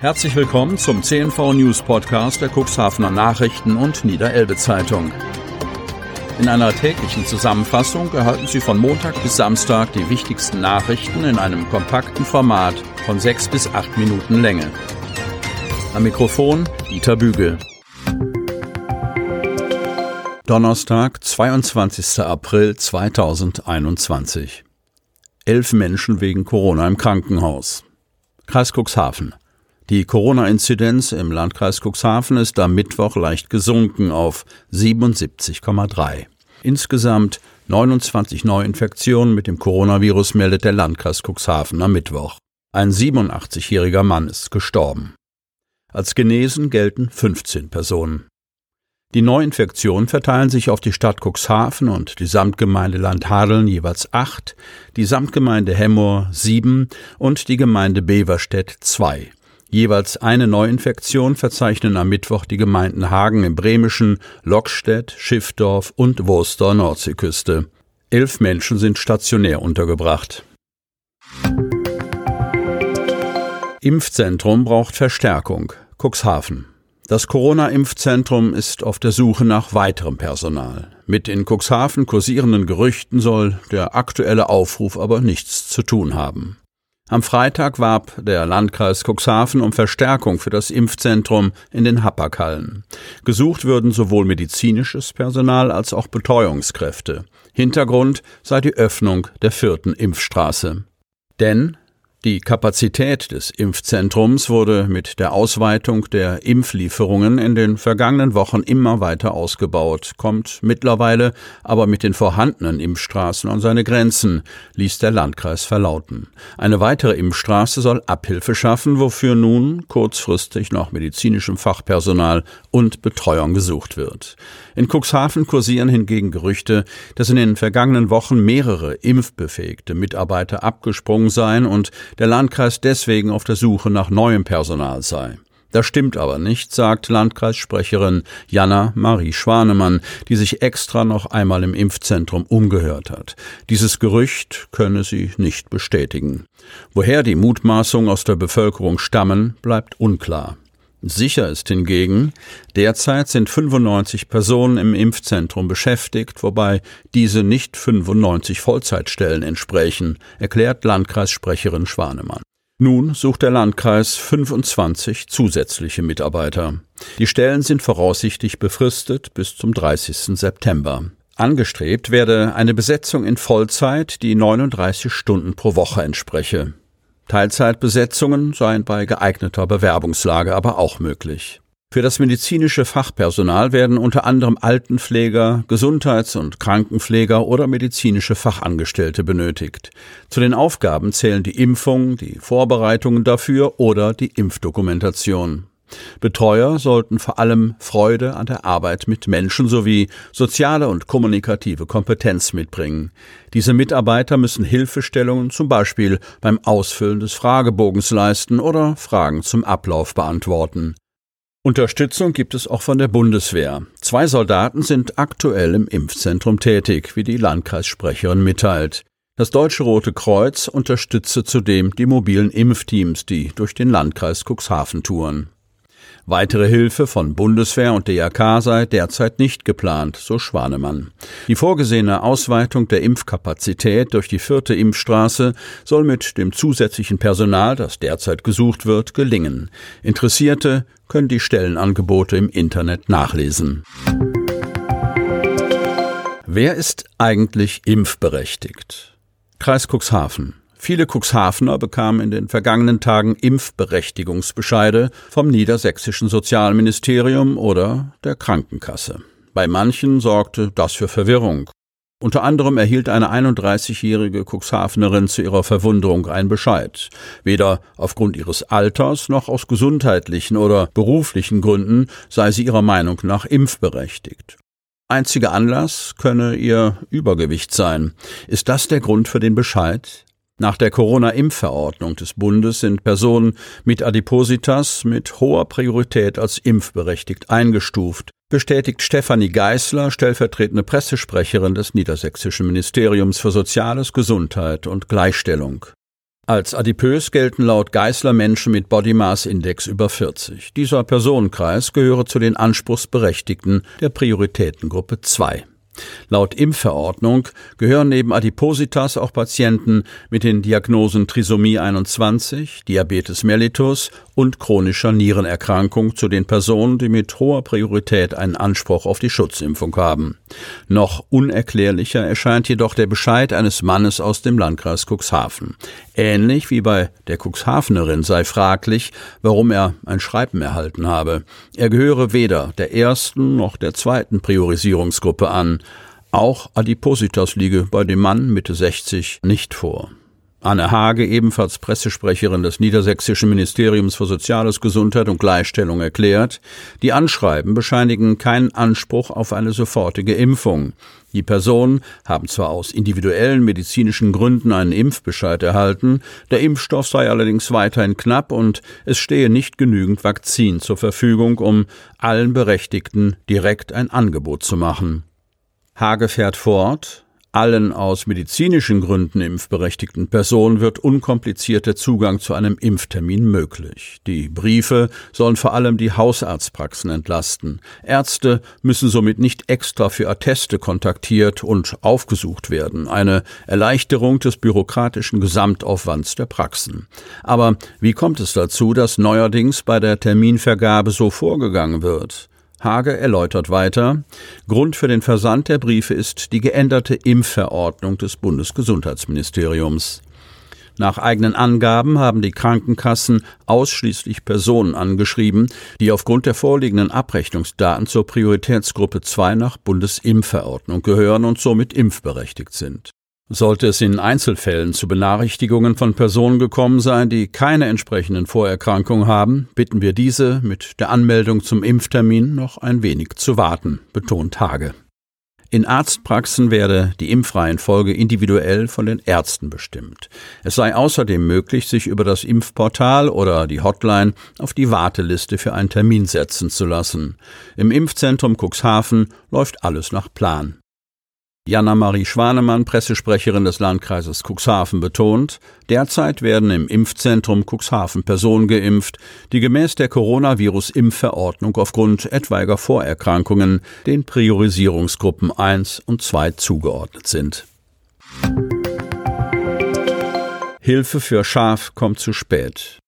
Herzlich willkommen zum CNV News Podcast der Cuxhavener Nachrichten und Niederelbe Zeitung. In einer täglichen Zusammenfassung erhalten Sie von Montag bis Samstag die wichtigsten Nachrichten in einem kompakten Format von sechs bis acht Minuten Länge. Am Mikrofon Dieter Bügel. Donnerstag, 22. April 2021. Elf Menschen wegen Corona im Krankenhaus. Kreis Cuxhaven. Die Corona-Inzidenz im Landkreis Cuxhaven ist am Mittwoch leicht gesunken auf 77,3. Insgesamt 29 Neuinfektionen mit dem Coronavirus meldet der Landkreis Cuxhaven am Mittwoch. Ein 87-jähriger Mann ist gestorben. Als genesen gelten 15 Personen. Die Neuinfektionen verteilen sich auf die Stadt Cuxhaven und die Samtgemeinde Landhadeln jeweils acht, die Samtgemeinde Hemmoor sieben und die Gemeinde Beverstedt zwei. Jeweils eine Neuinfektion verzeichnen am Mittwoch die Gemeinden Hagen im Bremischen, Lockstedt, Schiffdorf und Wurster Nordseeküste. Elf Menschen sind stationär untergebracht. Impfzentrum braucht Verstärkung. Cuxhaven. Das Corona-Impfzentrum ist auf der Suche nach weiterem Personal. Mit in Cuxhaven kursierenden Gerüchten soll der aktuelle Aufruf aber nichts zu tun haben. Am Freitag warb der Landkreis Cuxhaven um Verstärkung für das Impfzentrum in den Happerkallen. Gesucht würden sowohl medizinisches Personal als auch Betreuungskräfte. Hintergrund sei die Öffnung der vierten Impfstraße. Denn die Kapazität des Impfzentrums wurde mit der Ausweitung der Impflieferungen in den vergangenen Wochen immer weiter ausgebaut, kommt mittlerweile aber mit den vorhandenen Impfstraßen an seine Grenzen, ließ der Landkreis verlauten. Eine weitere Impfstraße soll Abhilfe schaffen, wofür nun kurzfristig nach medizinischem Fachpersonal und Betreuung gesucht wird. In Cuxhaven kursieren hingegen Gerüchte, dass in den vergangenen Wochen mehrere impfbefähigte Mitarbeiter abgesprungen seien und der Landkreis deswegen auf der Suche nach neuem Personal sei. Das stimmt aber nicht, sagt Landkreissprecherin Jana Marie Schwanemann, die sich extra noch einmal im Impfzentrum umgehört hat. Dieses Gerücht könne sie nicht bestätigen. Woher die Mutmaßungen aus der Bevölkerung stammen, bleibt unklar. Sicher ist hingegen, derzeit sind 95 Personen im Impfzentrum beschäftigt, wobei diese nicht 95 Vollzeitstellen entsprechen, erklärt Landkreissprecherin Schwanemann. Nun sucht der Landkreis 25 zusätzliche Mitarbeiter. Die Stellen sind voraussichtlich befristet bis zum 30. September. Angestrebt werde eine Besetzung in Vollzeit, die 39 Stunden pro Woche entspreche. Teilzeitbesetzungen seien bei geeigneter Bewerbungslage aber auch möglich. Für das medizinische Fachpersonal werden unter anderem Altenpfleger, Gesundheits- und Krankenpfleger oder medizinische Fachangestellte benötigt. Zu den Aufgaben zählen die Impfung, die Vorbereitungen dafür oder die Impfdokumentation. Betreuer sollten vor allem Freude an der Arbeit mit Menschen sowie soziale und kommunikative Kompetenz mitbringen. Diese Mitarbeiter müssen Hilfestellungen zum Beispiel beim Ausfüllen des Fragebogens leisten oder Fragen zum Ablauf beantworten. Unterstützung gibt es auch von der Bundeswehr. Zwei Soldaten sind aktuell im Impfzentrum tätig, wie die Landkreissprecherin mitteilt. Das Deutsche Rote Kreuz unterstütze zudem die mobilen Impfteams, die durch den Landkreis Cuxhaven touren. Weitere Hilfe von Bundeswehr und DRK sei derzeit nicht geplant, so Schwanemann. Die vorgesehene Ausweitung der Impfkapazität durch die vierte Impfstraße soll mit dem zusätzlichen Personal, das derzeit gesucht wird, gelingen. Interessierte können die Stellenangebote im Internet nachlesen. Wer ist eigentlich impfberechtigt? Kreis Cuxhaven. Viele Cuxhavener bekamen in den vergangenen Tagen Impfberechtigungsbescheide vom niedersächsischen Sozialministerium oder der Krankenkasse. Bei manchen sorgte das für Verwirrung. Unter anderem erhielt eine 31-jährige Cuxhavenerin zu ihrer Verwunderung einen Bescheid. Weder aufgrund ihres Alters noch aus gesundheitlichen oder beruflichen Gründen sei sie ihrer Meinung nach impfberechtigt. Einziger Anlass könne ihr Übergewicht sein. Ist das der Grund für den Bescheid? Nach der Corona-Impfverordnung des Bundes sind Personen mit Adipositas mit hoher Priorität als impfberechtigt eingestuft, bestätigt Stefanie Geißler, stellvertretende Pressesprecherin des Niedersächsischen Ministeriums für Soziales, Gesundheit und Gleichstellung. Als adipös gelten laut Geisler Menschen mit Body Mass Index über 40. Dieser Personenkreis gehöre zu den Anspruchsberechtigten der Prioritätengruppe 2. Laut Impfverordnung gehören neben Adipositas auch Patienten mit den Diagnosen Trisomie 21, Diabetes mellitus und chronischer Nierenerkrankung zu den Personen, die mit hoher Priorität einen Anspruch auf die Schutzimpfung haben. Noch unerklärlicher erscheint jedoch der Bescheid eines Mannes aus dem Landkreis Cuxhaven. Ähnlich wie bei der Cuxhavenerin sei fraglich, warum er ein Schreiben erhalten habe. Er gehöre weder der ersten noch der zweiten Priorisierungsgruppe an. Auch Adipositas liege bei dem Mann Mitte 60 nicht vor. Anne Hage, ebenfalls Pressesprecherin des Niedersächsischen Ministeriums für Soziales, Gesundheit und Gleichstellung, erklärt, die Anschreiben bescheinigen keinen Anspruch auf eine sofortige Impfung. Die Personen haben zwar aus individuellen medizinischen Gründen einen Impfbescheid erhalten, der Impfstoff sei allerdings weiterhin knapp und es stehe nicht genügend Vakzin zur Verfügung, um allen Berechtigten direkt ein Angebot zu machen. Hage fährt fort, allen aus medizinischen Gründen impfberechtigten Personen wird unkomplizierter Zugang zu einem Impftermin möglich. Die Briefe sollen vor allem die Hausarztpraxen entlasten. Ärzte müssen somit nicht extra für Atteste kontaktiert und aufgesucht werden. Eine Erleichterung des bürokratischen Gesamtaufwands der Praxen. Aber wie kommt es dazu, dass neuerdings bei der Terminvergabe so vorgegangen wird? Hage erläutert weiter, Grund für den Versand der Briefe ist die geänderte Impfverordnung des Bundesgesundheitsministeriums. Nach eigenen Angaben haben die Krankenkassen ausschließlich Personen angeschrieben, die aufgrund der vorliegenden Abrechnungsdaten zur Prioritätsgruppe 2 nach Bundesimpfverordnung gehören und somit impfberechtigt sind. Sollte es in Einzelfällen zu Benachrichtigungen von Personen gekommen sein, die keine entsprechenden Vorerkrankungen haben, bitten wir diese mit der Anmeldung zum Impftermin noch ein wenig zu warten, betont Hage. In Arztpraxen werde die Impfreihenfolge individuell von den Ärzten bestimmt. Es sei außerdem möglich, sich über das Impfportal oder die Hotline auf die Warteliste für einen Termin setzen zu lassen. Im Impfzentrum Cuxhaven läuft alles nach Plan. Jana-Marie Schwanemann, Pressesprecherin des Landkreises Cuxhaven, betont, derzeit werden im Impfzentrum Cuxhaven Personen geimpft, die gemäß der Coronavirus-Impfverordnung aufgrund etwaiger Vorerkrankungen den Priorisierungsgruppen 1 und 2 zugeordnet sind. Hilfe für Schaf kommt zu spät.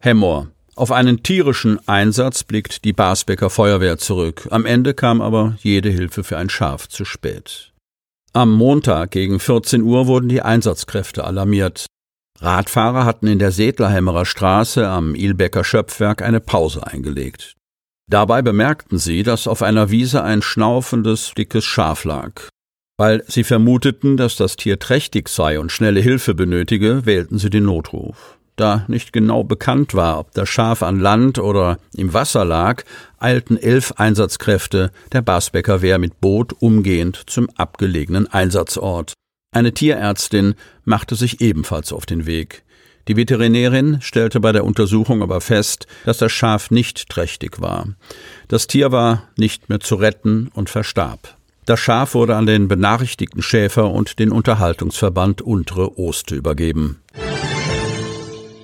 Hemmoor. Auf einen tierischen Einsatz blickt die Basbecker Feuerwehr zurück. Am Ende kam aber jede Hilfe für ein Schaf zu spät. Am Montag gegen 14 Uhr wurden die Einsatzkräfte alarmiert. Radfahrer hatten in der Sedlerhämmerer Straße am Ilbecker Schöpfwerk eine Pause eingelegt. Dabei bemerkten sie, dass auf einer Wiese ein schnaufendes, dickes Schaf lag. Weil sie vermuteten, dass das Tier trächtig sei und schnelle Hilfe benötige, wählten sie den Notruf. Da nicht genau bekannt war, ob das Schaf an Land oder im Wasser lag, eilten elf Einsatzkräfte der Basbecker Wehr mit Boot umgehend zum abgelegenen Einsatzort. Eine Tierärztin machte sich ebenfalls auf den Weg. Die Veterinärin stellte bei der Untersuchung aber fest, dass das Schaf nicht trächtig war. Das Tier war nicht mehr zu retten und verstarb. Das Schaf wurde an den benachrichtigten Schäfer und den Unterhaltungsverband Untere Oste übergeben.